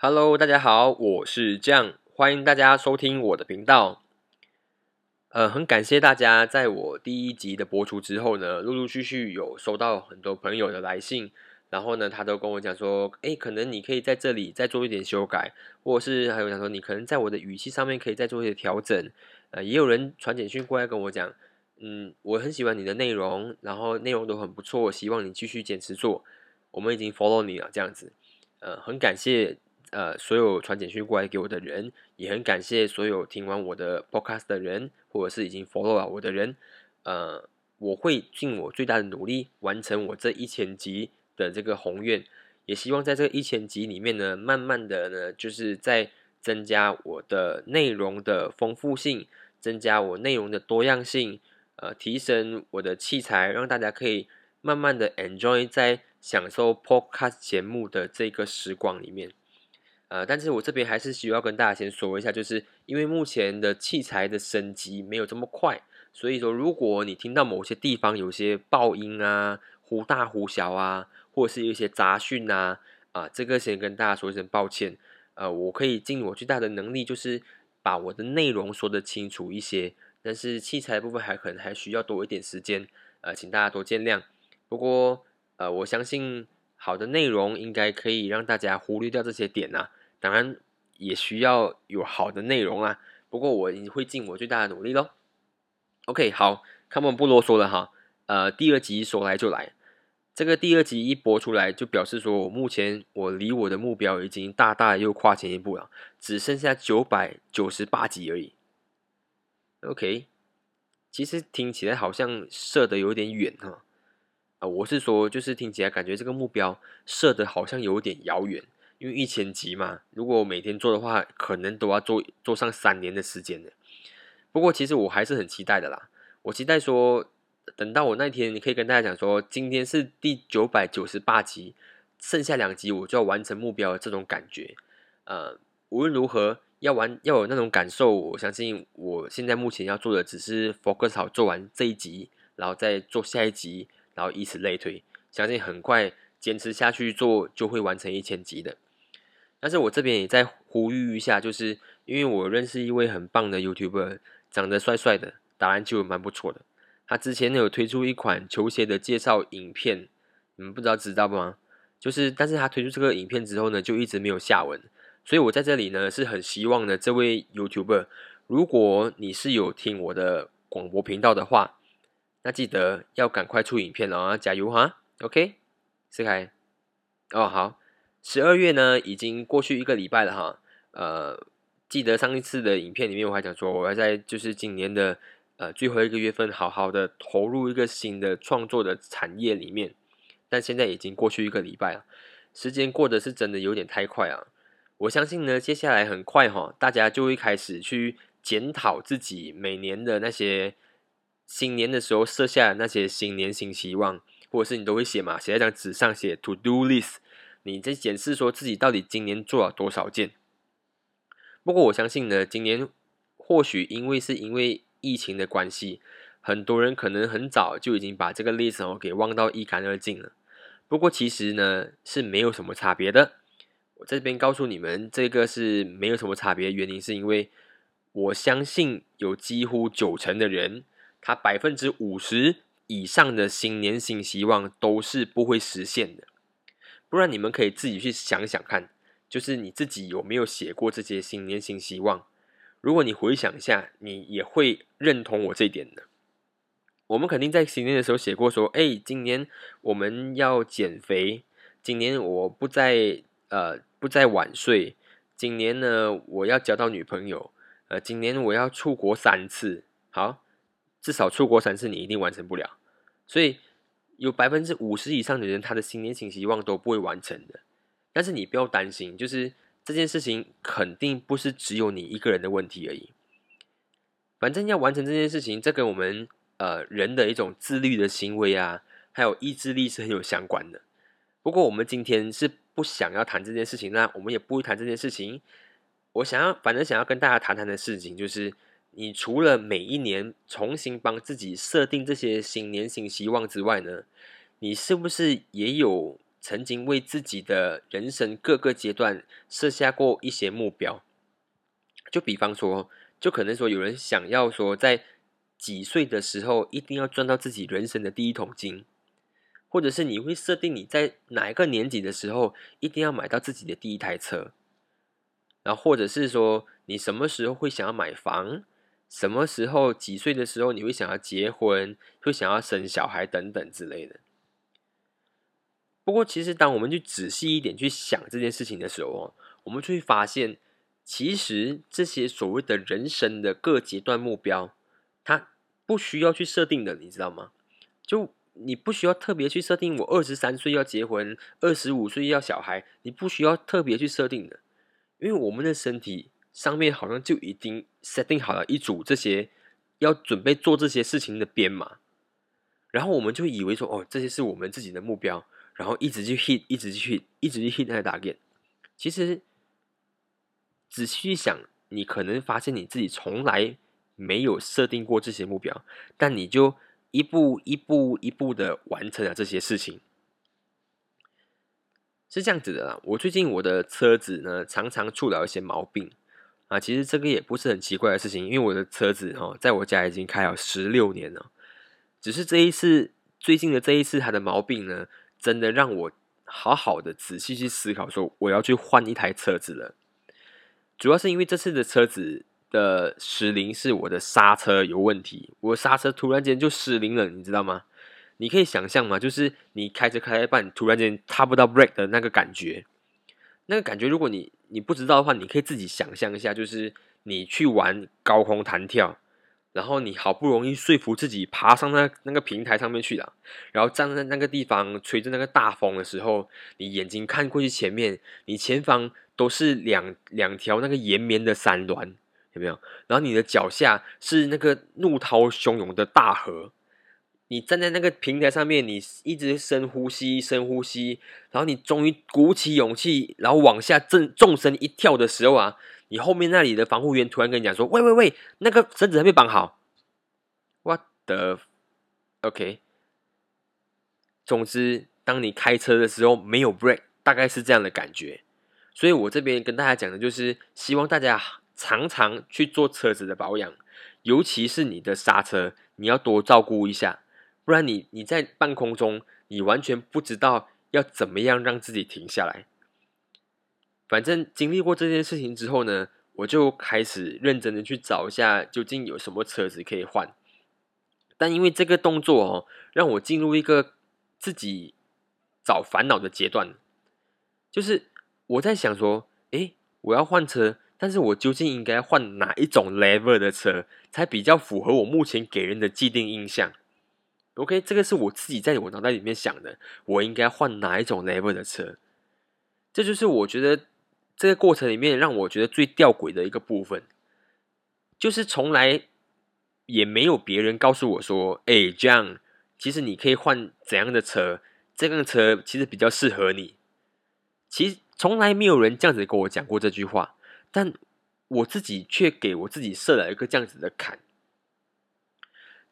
Hello，大家好，我是酱，欢迎大家收听我的频道。呃，很感谢大家在我第一集的播出之后呢，陆陆续续有收到很多朋友的来信，然后呢，他都跟我讲说，诶，可能你可以在这里再做一点修改，或者是还有讲说，你可能在我的语气上面可以再做一些调整。呃，也有人传简讯过来跟我讲，嗯，我很喜欢你的内容，然后内容都很不错，希望你继续坚持做。我们已经 follow 你了，这样子，呃，很感谢。呃，所有传简讯过来给我的人，也很感谢所有听完我的 podcast 的人，或者是已经 follow 了我的人。呃，我会尽我最大的努力完成我这一千集的这个宏愿，也希望在这一千集里面呢，慢慢的呢，就是在增加我的内容的丰富性，增加我内容的多样性，呃，提升我的器材，让大家可以慢慢的 enjoy 在享受 podcast 节目的这个时光里面。呃，但是我这边还是需要跟大家先说一下，就是因为目前的器材的升级没有这么快，所以说如果你听到某些地方有些爆音啊、忽大忽小啊，或者是一些杂讯啊，啊，这个先跟大家说一声抱歉。呃，我可以尽我最大的能力，就是把我的内容说得清楚一些，但是器材部分还可能还需要多一点时间，呃，请大家多见谅。不过，呃，我相信好的内容应该可以让大家忽略掉这些点呐。当然也需要有好的内容啊，不过我会尽我最大的努力喽。OK，好，看我们不啰嗦了哈。呃，第二集说来就来，这个第二集一播出来，就表示说我目前我离我的目标已经大大又跨前一步了，只剩下九百九十八集而已。OK，其实听起来好像设的有点远哈。啊，我是说，就是听起来感觉这个目标设的好像有点遥远。因为一千集嘛，如果我每天做的话，可能都要做做上三年的时间的。不过其实我还是很期待的啦。我期待说，等到我那天，你可以跟大家讲说，今天是第九百九十八集，剩下两集我就要完成目标的这种感觉。呃，无论如何要完要有那种感受，我相信我现在目前要做的只是 focus 好做完这一集，然后再做下一集，然后以此类推。相信很快坚持下去做，就会完成一千集的。但是我这边也在呼吁一下，就是因为我认识一位很棒的 YouTuber，长得帅帅的，打篮球蛮不错的。他之前有推出一款球鞋的介绍影片，你们不知道知道吗？就是，但是他推出这个影片之后呢，就一直没有下文。所以我在这里呢，是很希望呢，这位 YouTuber，如果你是有听我的广播频道的话，那记得要赶快出影片哦，加油哈！OK，思凯，哦好。十二月呢，已经过去一个礼拜了哈。呃，记得上一次的影片里面，我还讲说，我要在就是今年的呃最后一个月份，好好的投入一个新的创作的产业里面。但现在已经过去一个礼拜了，时间过得是真的有点太快啊！我相信呢，接下来很快哈，大家就会开始去检讨自己每年的那些新年的时候设下的那些新年新希望，或者是你都会写嘛，写在张纸上写 to do list。你在检视说自己到底今年做了多少件？不过我相信呢，今年或许因为是因为疫情的关系，很多人可能很早就已经把这个 list 哦给忘到一干二净了。不过其实呢是没有什么差别的。我这边告诉你们，这个是没有什么差别，原因是因为我相信有几乎九成的人，他百分之五十以上的新年新希望都是不会实现的。不然你们可以自己去想想看，就是你自己有没有写过这些新年新希望？如果你回想一下，你也会认同我这一点的。我们肯定在新年的时候写过，说：“哎，今年我们要减肥，今年我不再呃不再晚睡，今年呢我要交到女朋友，呃，今年我要出国三次。好，至少出国三次你一定完成不了，所以。”有百分之五十以上的人，他的新年新希望都不会完成的。但是你不要担心，就是这件事情肯定不是只有你一个人的问题而已。反正要完成这件事情，这跟我们呃人的一种自律的行为啊，还有意志力是很有相关的。不过我们今天是不想要谈这件事情，那我们也不会谈这件事情。我想要，反正想要跟大家谈谈的事情就是。你除了每一年重新帮自己设定这些新年新希望之外呢，你是不是也有曾经为自己的人生各个阶段设下过一些目标。就比方说，就可能说有人想要说，在几岁的时候一定要赚到自己人生的第一桶金，或者是你会设定你在哪一个年纪的时候一定要买到自己的第一台车，然后或者是说你什么时候会想要买房，什么时候几岁的时候你会想要结婚，会想要生小孩等等之类的。不过，其实当我们去仔细一点去想这件事情的时候，我们就会发现。其实这些所谓的人生的各阶段目标，它不需要去设定的，你知道吗？就你不需要特别去设定，我二十三岁要结婚，二十五岁要小孩，你不需要特别去设定的，因为我们的身体上面好像就已经设定好了一组这些要准备做这些事情的编码，然后我们就以为说，哦，这些是我们自己的目标，然后一直去 hit，一直去一直去 hit 那个打点，其实。仔细一想，你可能发现你自己从来没有设定过这些目标，但你就一步一步一步的完成了这些事情，是这样子的啦。我最近我的车子呢，常常出了一些毛病啊。其实这个也不是很奇怪的事情，因为我的车子哈，在我家已经开了十六年了。只是这一次最近的这一次，它的毛病呢，真的让我好好的仔细去思考，说我要去换一台车子了。主要是因为这次的车子的失灵是我的刹车有问题，我刹车突然间就失灵了，你知道吗？你可以想象吗？就是你开车开一半，突然间踏不到 brake 的那个感觉，那个感觉，如果你你不知道的话，你可以自己想象一下，就是你去玩高空弹跳。然后你好不容易说服自己爬上那那个平台上面去了，然后站在那个地方吹着那个大风的时候，你眼睛看过去前面，你前方都是两两条那个延绵的山峦，有没有？然后你的脚下是那个怒涛汹涌的大河，你站在那个平台上面，你一直深呼吸，深呼吸，然后你终于鼓起勇气，然后往下正纵身一跳的时候啊！你后面那里的防护员突然跟你讲说：“喂喂喂，那个绳子还没绑好。” What the OK？总之，当你开车的时候没有 break，大概是这样的感觉。所以我这边跟大家讲的就是，希望大家常常去做车子的保养，尤其是你的刹车，你要多照顾一下，不然你你在半空中，你完全不知道要怎么样让自己停下来。反正经历过这件事情之后呢，我就开始认真的去找一下究竟有什么车子可以换。但因为这个动作哦，让我进入一个自己找烦恼的阶段，就是我在想说，诶，我要换车，但是我究竟应该换哪一种 level 的车，才比较符合我目前给人的既定印象？OK，这个是我自己在我脑袋里面想的，我应该换哪一种 level 的车？这就是我觉得。这个过程里面，让我觉得最吊诡的一个部分，就是从来也没有别人告诉我说：“哎，这样其实你可以换怎样的车，这辆车其实比较适合你。”其实从来没有人这样子跟我讲过这句话，但我自己却给我自己设了一个这样子的坎。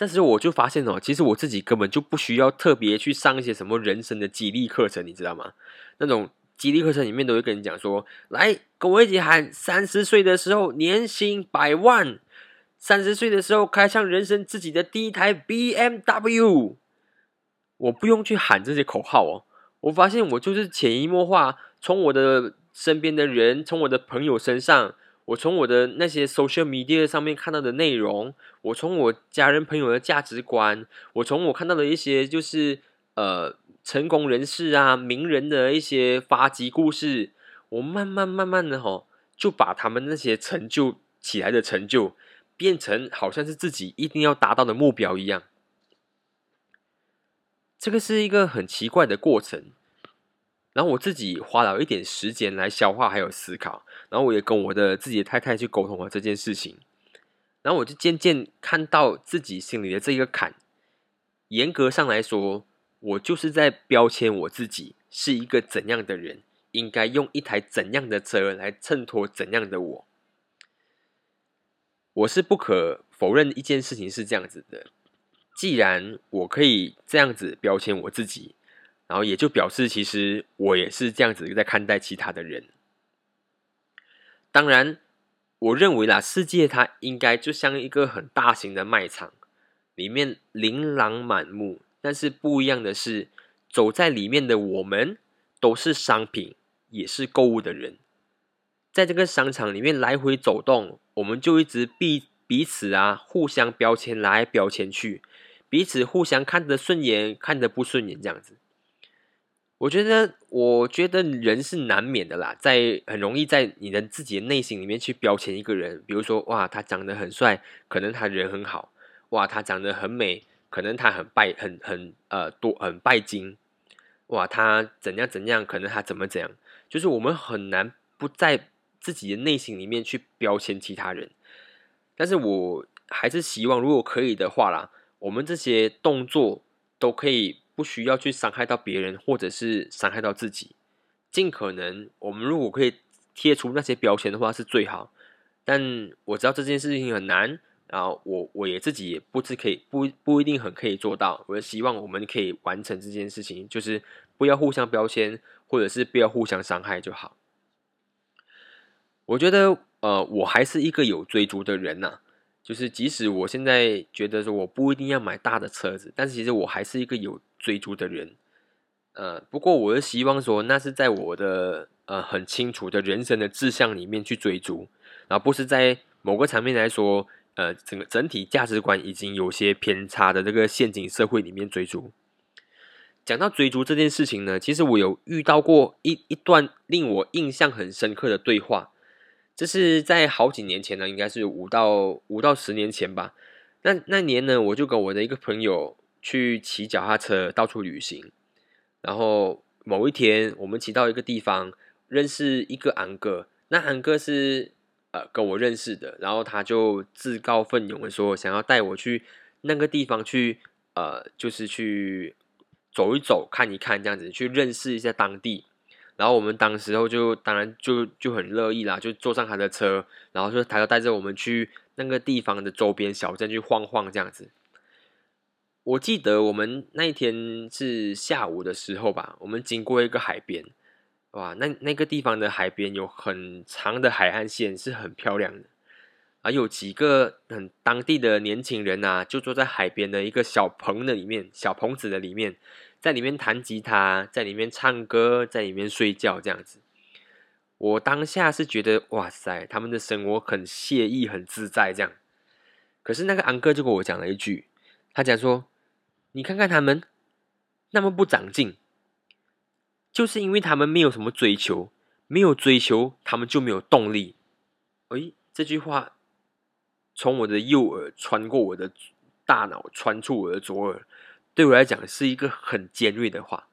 但是我就发现哦，其实我自己根本就不需要特别去上一些什么人生的激励课程，你知道吗？那种。激励课程里面都会跟你讲说：“来，跟我一起喊，三十岁的时候年薪百万，三十岁的时候开上人生自己的第一台 BMW。”我不用去喊这些口号哦，我发现我就是潜移默化，从我的身边的人，从我的朋友身上，我从我的那些 social media 上面看到的内容，我从我家人朋友的价值观，我从我看到的一些就是呃。成功人士啊，名人的一些发迹故事，我慢慢慢慢的吼，就把他们那些成就起来的成就，变成好像是自己一定要达到的目标一样。这个是一个很奇怪的过程。然后我自己花了一点时间来消化还有思考，然后我也跟我的自己的太太去沟通了这件事情。然后我就渐渐看到自己心里的这个坎，严格上来说。我就是在标签我自己是一个怎样的人，应该用一台怎样的车来衬托怎样的我。我是不可否认一件事情是这样子的，既然我可以这样子标签我自己，然后也就表示其实我也是这样子在看待其他的人。当然，我认为啦，世界它应该就像一个很大型的卖场，里面琳琅满目。但是不一样的是，走在里面的我们都是商品，也是购物的人。在这个商场里面来回走动，我们就一直彼彼此啊互相标签来标签去，彼此互相看得顺眼，看得不顺眼这样子。我觉得，我觉得人是难免的啦，在很容易在你的自己的内心里面去标签一个人，比如说，哇，他长得很帅，可能他人很好；哇，他长得很美，可能他很拜，很很呃多很拜金；哇，他怎样怎样，可能他怎么怎样，就是我们很难不在自己的内心里面去标签其他人。但是我还是希望，如果可以的话啦，我们这些动作都可以。不需要去伤害到别人，或者是伤害到自己。尽可能，我们如果可以贴出那些标签的话，是最好。但我知道这件事情很难，然后我我也自己也不知可以不不一定很可以做到。我希望我们可以完成这件事情，就是不要互相标签，或者是不要互相伤害就好。我觉得，呃，我还是一个有追逐的人呐。就是即使我现在觉得说我不一定要买大的车子，但是其实我还是一个有追逐的人。呃，不过我是希望说，那是在我的呃很清楚的人生的志向里面去追逐，然后不是在某个层面来说，呃，整个整体价值观已经有些偏差的这个陷阱社会里面追逐。讲到追逐这件事情呢，其实我有遇到过一一段令我印象很深刻的对话。这是在好几年前呢，应该是五到五到十年前吧。那那年呢，我就跟我的一个朋友去骑脚踏车到处旅行。然后某一天，我们骑到一个地方，认识一个安哥。那安哥是呃跟我认识的，然后他就自告奋勇的说，想要带我去那个地方去，呃，就是去走一走、看一看这样子，去认识一下当地。然后我们当时候就当然就就很乐意啦，就坐上他的车，然后就他就带着我们去那个地方的周边小镇去晃晃这样子。我记得我们那一天是下午的时候吧，我们经过一个海边，哇，那那个地方的海边有很长的海岸线，是很漂亮的。啊，有几个很当地的年轻人啊，就坐在海边的一个小棚的里面，小棚子的里面。在里面弹吉他，在里面唱歌，在里面睡觉，这样子。我当下是觉得，哇塞，他们的生活很惬意，很自在，这样。可是那个安哥就跟我讲了一句，他讲说：“你看看他们那么不长进，就是因为他们没有什么追求，没有追求，他们就没有动力。”诶，这句话从我的右耳穿过我的大脑，穿出我的左耳。对我来讲是一个很尖锐的话。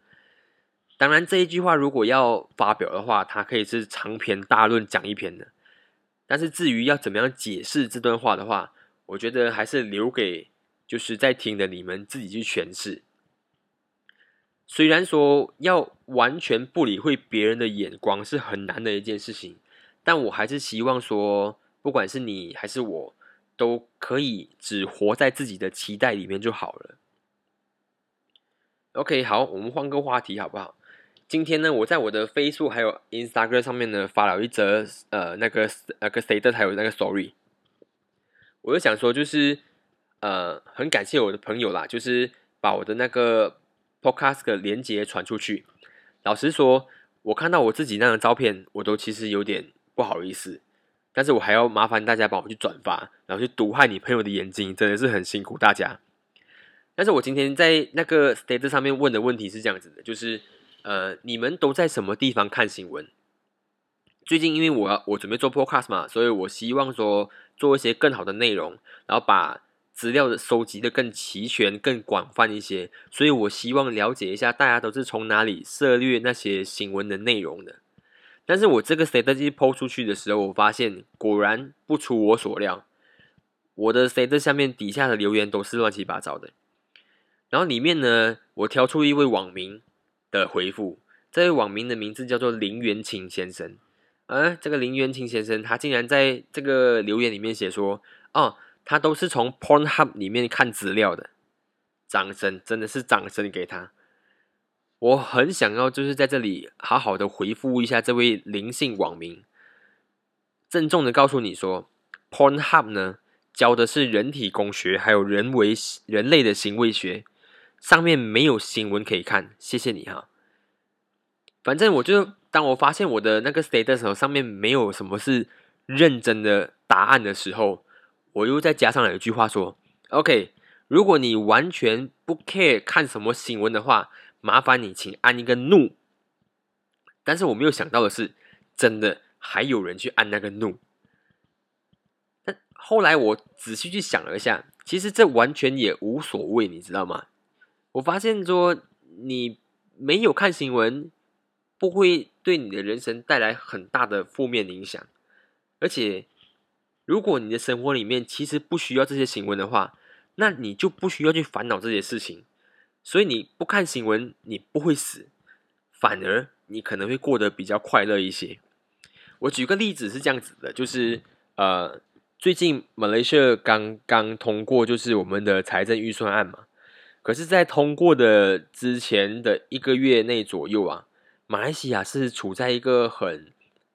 当然，这一句话如果要发表的话，它可以是长篇大论讲一篇的。但是至于要怎么样解释这段话的话，我觉得还是留给就是在听的你们自己去诠释。虽然说要完全不理会别人的眼光是很难的一件事情，但我还是希望说，不管是你还是我，都可以只活在自己的期待里面就好了。OK，好，我们换个话题好不好？今天呢，我在我的 Facebook 还有 Instagram 上面呢发了一则呃那个那个谁的还有那个 Story，我就想说就是呃很感谢我的朋友啦，就是把我的那个 Podcast 的连接传出去。老实说，我看到我自己那张照片，我都其实有点不好意思，但是我还要麻烦大家帮我去转发，然后去毒害你朋友的眼睛，真的是很辛苦大家。但是我今天在那个 state 上面问的问题是这样子的，就是呃，你们都在什么地方看新闻？最近因为我我准备做 podcast 嘛，所以我希望说做一些更好的内容，然后把资料的收集的更齐全、更广泛一些。所以我希望了解一下大家都是从哪里涉猎那些新闻的内容的。但是我这个 state 机抛出去的时候，我发现果然不出我所料，我的 state 下面底下的留言都是乱七八糟的。然后里面呢，我挑出一位网民的回复。这位网民的名字叫做林元清先生。啊，这个林元清先生，他竟然在这个留言里面写说：“哦，他都是从 Pornhub 里面看资料的。”掌声，真的是掌声给他。我很想要就是在这里好好的回复一下这位灵性网民，郑重的告诉你说，Pornhub 呢教的是人体工学，还有人为人类的行为学，上面没有新闻可以看，谢谢你哈。反正我就当我发现我的那个 status 上面没有什么是认真的答案的时候，我又再加上了一句话说：“OK，如果你完全不 care 看什么新闻的话。”麻烦你，请按一个怒。但是我没有想到的是，真的还有人去按那个怒。但后来我仔细去想了一下，其实这完全也无所谓，你知道吗？我发现说，你没有看新闻，不会对你的人生带来很大的负面影响。而且，如果你的生活里面其实不需要这些新闻的话，那你就不需要去烦恼这些事情。所以你不看新闻，你不会死，反而你可能会过得比较快乐一些。我举个例子是这样子的，就是呃，最近马来西亚刚刚通过就是我们的财政预算案嘛，可是，在通过的之前的一个月内左右啊，马来西亚是处在一个很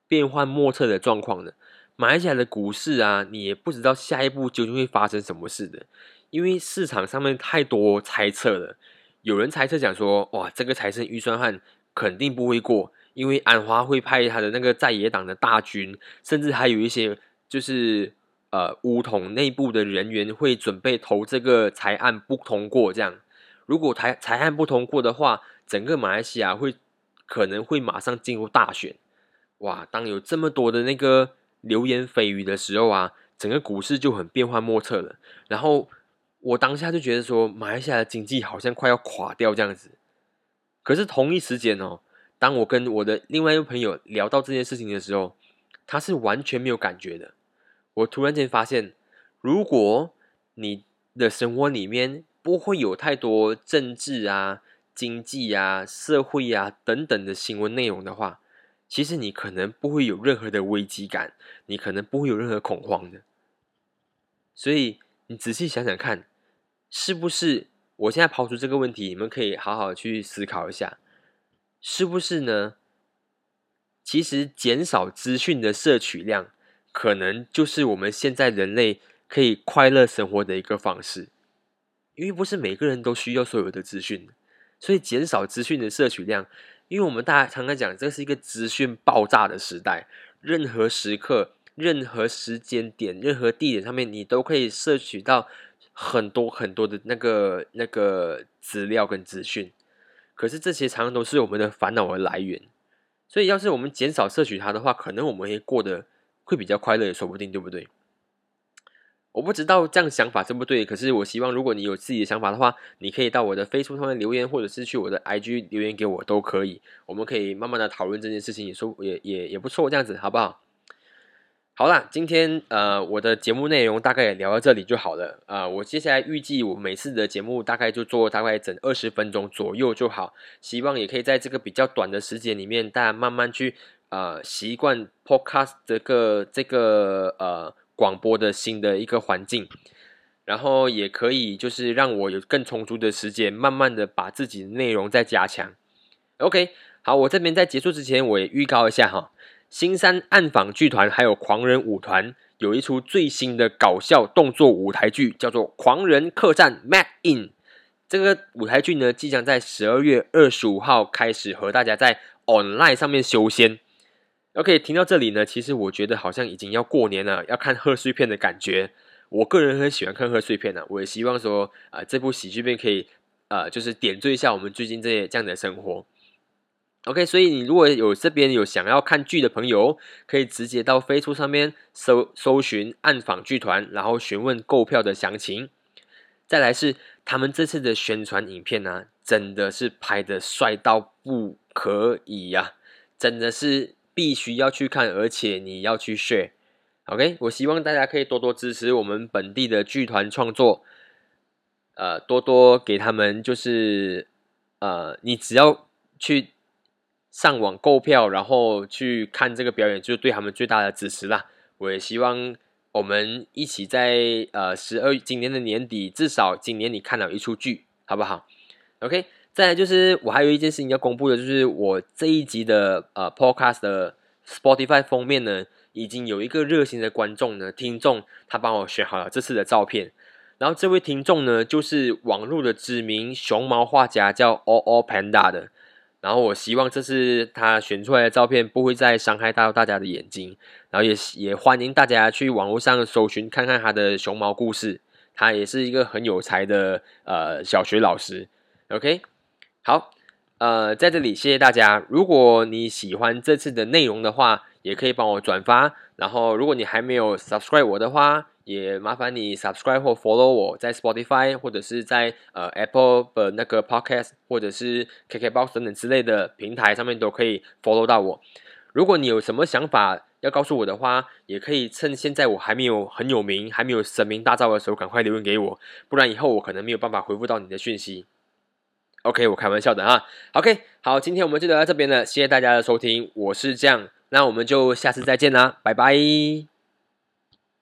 变幻莫测的状况的。马来西亚的股市啊，你也不知道下一步究竟会发生什么事的，因为市场上面太多猜测了。有人猜测讲说，哇，这个财政预算案肯定不会过，因为安华会派他的那个在野党的大军，甚至还有一些就是呃乌统内部的人员会准备投这个财案不通过。这样，如果财财案不通过的话，整个马来西亚会可能会马上进入大选。哇，当有这么多的那个流言蜚语的时候啊，整个股市就很变幻莫测了。然后。我当下就觉得说，马来西亚的经济好像快要垮掉这样子。可是同一时间哦，当我跟我的另外一个朋友聊到这件事情的时候，他是完全没有感觉的。我突然间发现，如果你的生活里面不会有太多政治啊、经济啊、社会啊等等的新闻内容的话，其实你可能不会有任何的危机感，你可能不会有任何恐慌的。所以你仔细想想看。是不是？我现在抛出这个问题，你们可以好好去思考一下，是不是呢？其实减少资讯的摄取量，可能就是我们现在人类可以快乐生活的一个方式。因为不是每个人都需要所有的资讯，所以减少资讯的摄取量。因为我们大家常常讲，这是一个资讯爆炸的时代，任何时刻、任何时间点、任何地点上面，你都可以摄取到。很多很多的那个那个资料跟资讯，可是这些常常都是我们的烦恼的来源。所以，要是我们减少摄取它的话，可能我们会过得会比较快乐，也说不定，对不对？我不知道这样想法对不对，可是我希望，如果你有自己的想法的话，你可以到我的 Facebook 上面留言，或者是去我的 IG 留言给我都可以。我们可以慢慢的讨论这件事情，也说也也也不错，这样子好不好？好啦，今天呃，我的节目内容大概也聊到这里就好了啊。我接下来预计我每次的节目大概就做大概整二十分钟左右就好，希望也可以在这个比较短的时间里面，大家慢慢去呃习惯 podcast 这个这个呃广播的新的一个环境，然后也可以就是让我有更充足的时间，慢慢的把自己的内容再加强。OK，好，我这边在结束之前，我也预告一下哈。新山暗访剧团还有狂人舞团有一出最新的搞笑动作舞台剧，叫做《狂人客栈》（Mad In）。这个舞台剧呢，即将在十二月二十五号开始和大家在 online 上面修仙。OK，听到这里呢，其实我觉得好像已经要过年了，要看贺岁片的感觉。我个人很喜欢看贺岁片呢，我也希望说啊，这部喜剧片可以啊，就是点缀一下我们最近这些这样的生活。OK，所以你如果有这边有想要看剧的朋友，可以直接到飞书上面搜搜寻暗访剧团，然后询问购票的详情。再来是他们这次的宣传影片呢，真的是拍的帅到不可以呀，真的是必须要去看，而且你要去 share。OK，我希望大家可以多多支持我们本地的剧团创作，呃，多多给他们就是呃，你只要去。上网购票，然后去看这个表演，就是对他们最大的支持啦。我也希望我们一起在呃十二今年的年底，至少今年你看了一出剧，好不好？OK，再来就是我还有一件事情要公布的，就是我这一集的呃 Podcast 的 Spotify 封面呢，已经有一个热心的观众呢听众，他帮我选好了这次的照片。然后这位听众呢，就是网络的知名熊猫画家，叫 All All Panda 的。然后我希望这次他选出来的照片不会再伤害到大家的眼睛。然后也也欢迎大家去网络上搜寻看看他的熊猫故事。他也是一个很有才的呃小学老师。OK，好，呃，在这里谢谢大家。如果你喜欢这次的内容的话，也可以帮我转发。然后如果你还没有 subscribe 我的话，也麻烦你 subscribe 或 follow 我在 Spotify 或者是在呃 Apple 的那个 Podcast 或者是 KKBox 等等之类的平台上面都可以 follow 到我。如果你有什么想法要告诉我的话，也可以趁现在我还没有很有名、还没有声名大噪的时候，赶快留言给我，不然以后我可能没有办法回复到你的讯息。OK，我开玩笑的哈。OK，好，今天我们就聊到这边了，谢谢大家的收听，我是这样，那我们就下次再见啦，拜拜。